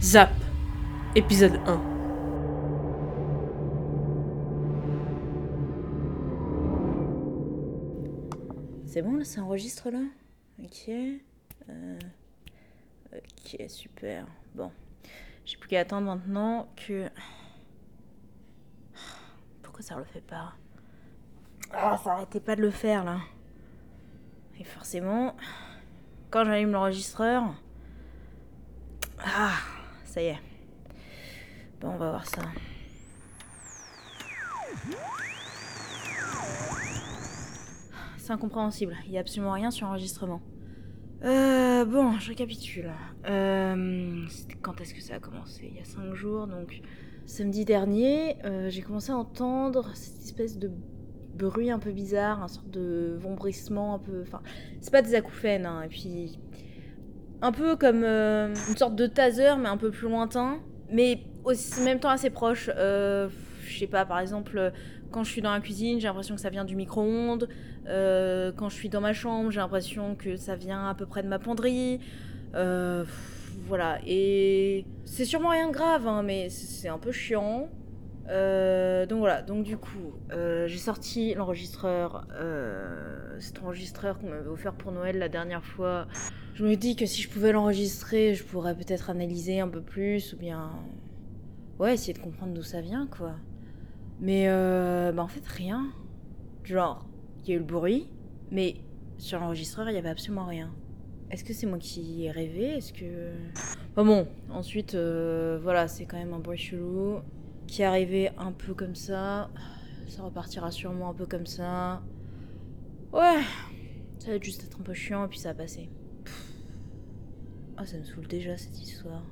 Zap, épisode 1. C'est bon là, ça enregistre là? Ok. Euh, Ok, super. Bon. J'ai plus qu'à attendre maintenant que. Pourquoi ça le fait pas? Ah, ça arrêtait pas de le faire là. Et forcément, quand j'allume l'enregistreur. Ah, ça y est. Bon, on va voir ça. C'est incompréhensible. Il y a absolument rien sur l'enregistrement. Euh, bon, je récapitule. Euh, quand est-ce que ça a commencé? Il y a 5 jours, donc samedi dernier, euh, j'ai commencé à entendre cette espèce de bruit un peu bizarre, un sorte de vombrissement un peu. Enfin, c'est pas des acouphènes, hein, et puis. Un peu comme euh, une sorte de taser, mais un peu plus lointain, mais aussi en même temps assez proche. Euh, je sais pas, par exemple, quand je suis dans la cuisine, j'ai l'impression que ça vient du micro-ondes. Euh, quand je suis dans ma chambre, j'ai l'impression que ça vient à peu près de ma penderie. Voilà, et c'est sûrement rien de grave, hein, mais c'est un peu chiant. Donc voilà, donc du coup, j'ai sorti l'enregistreur, cet enregistreur qu'on m'avait offert pour Noël la dernière fois. Je me dis que si je pouvais l'enregistrer, je pourrais peut-être analyser un peu plus, ou bien... Ouais, essayer de comprendre d'où ça vient, quoi. Mais euh, bah en fait, rien. Genre, il y a eu le bruit, mais sur l'enregistreur, il n'y avait absolument rien. Est-ce que c'est moi qui ai rêvé? Est-ce que... Enfin bon, ensuite, euh, voilà, c'est quand même un bruit chelou qui est arrivé un peu comme ça. Ça repartira sûrement un peu comme ça. Ouais, ça va juste être un peu chiant et puis ça va passer. Ah, ça me saoule déjà cette histoire.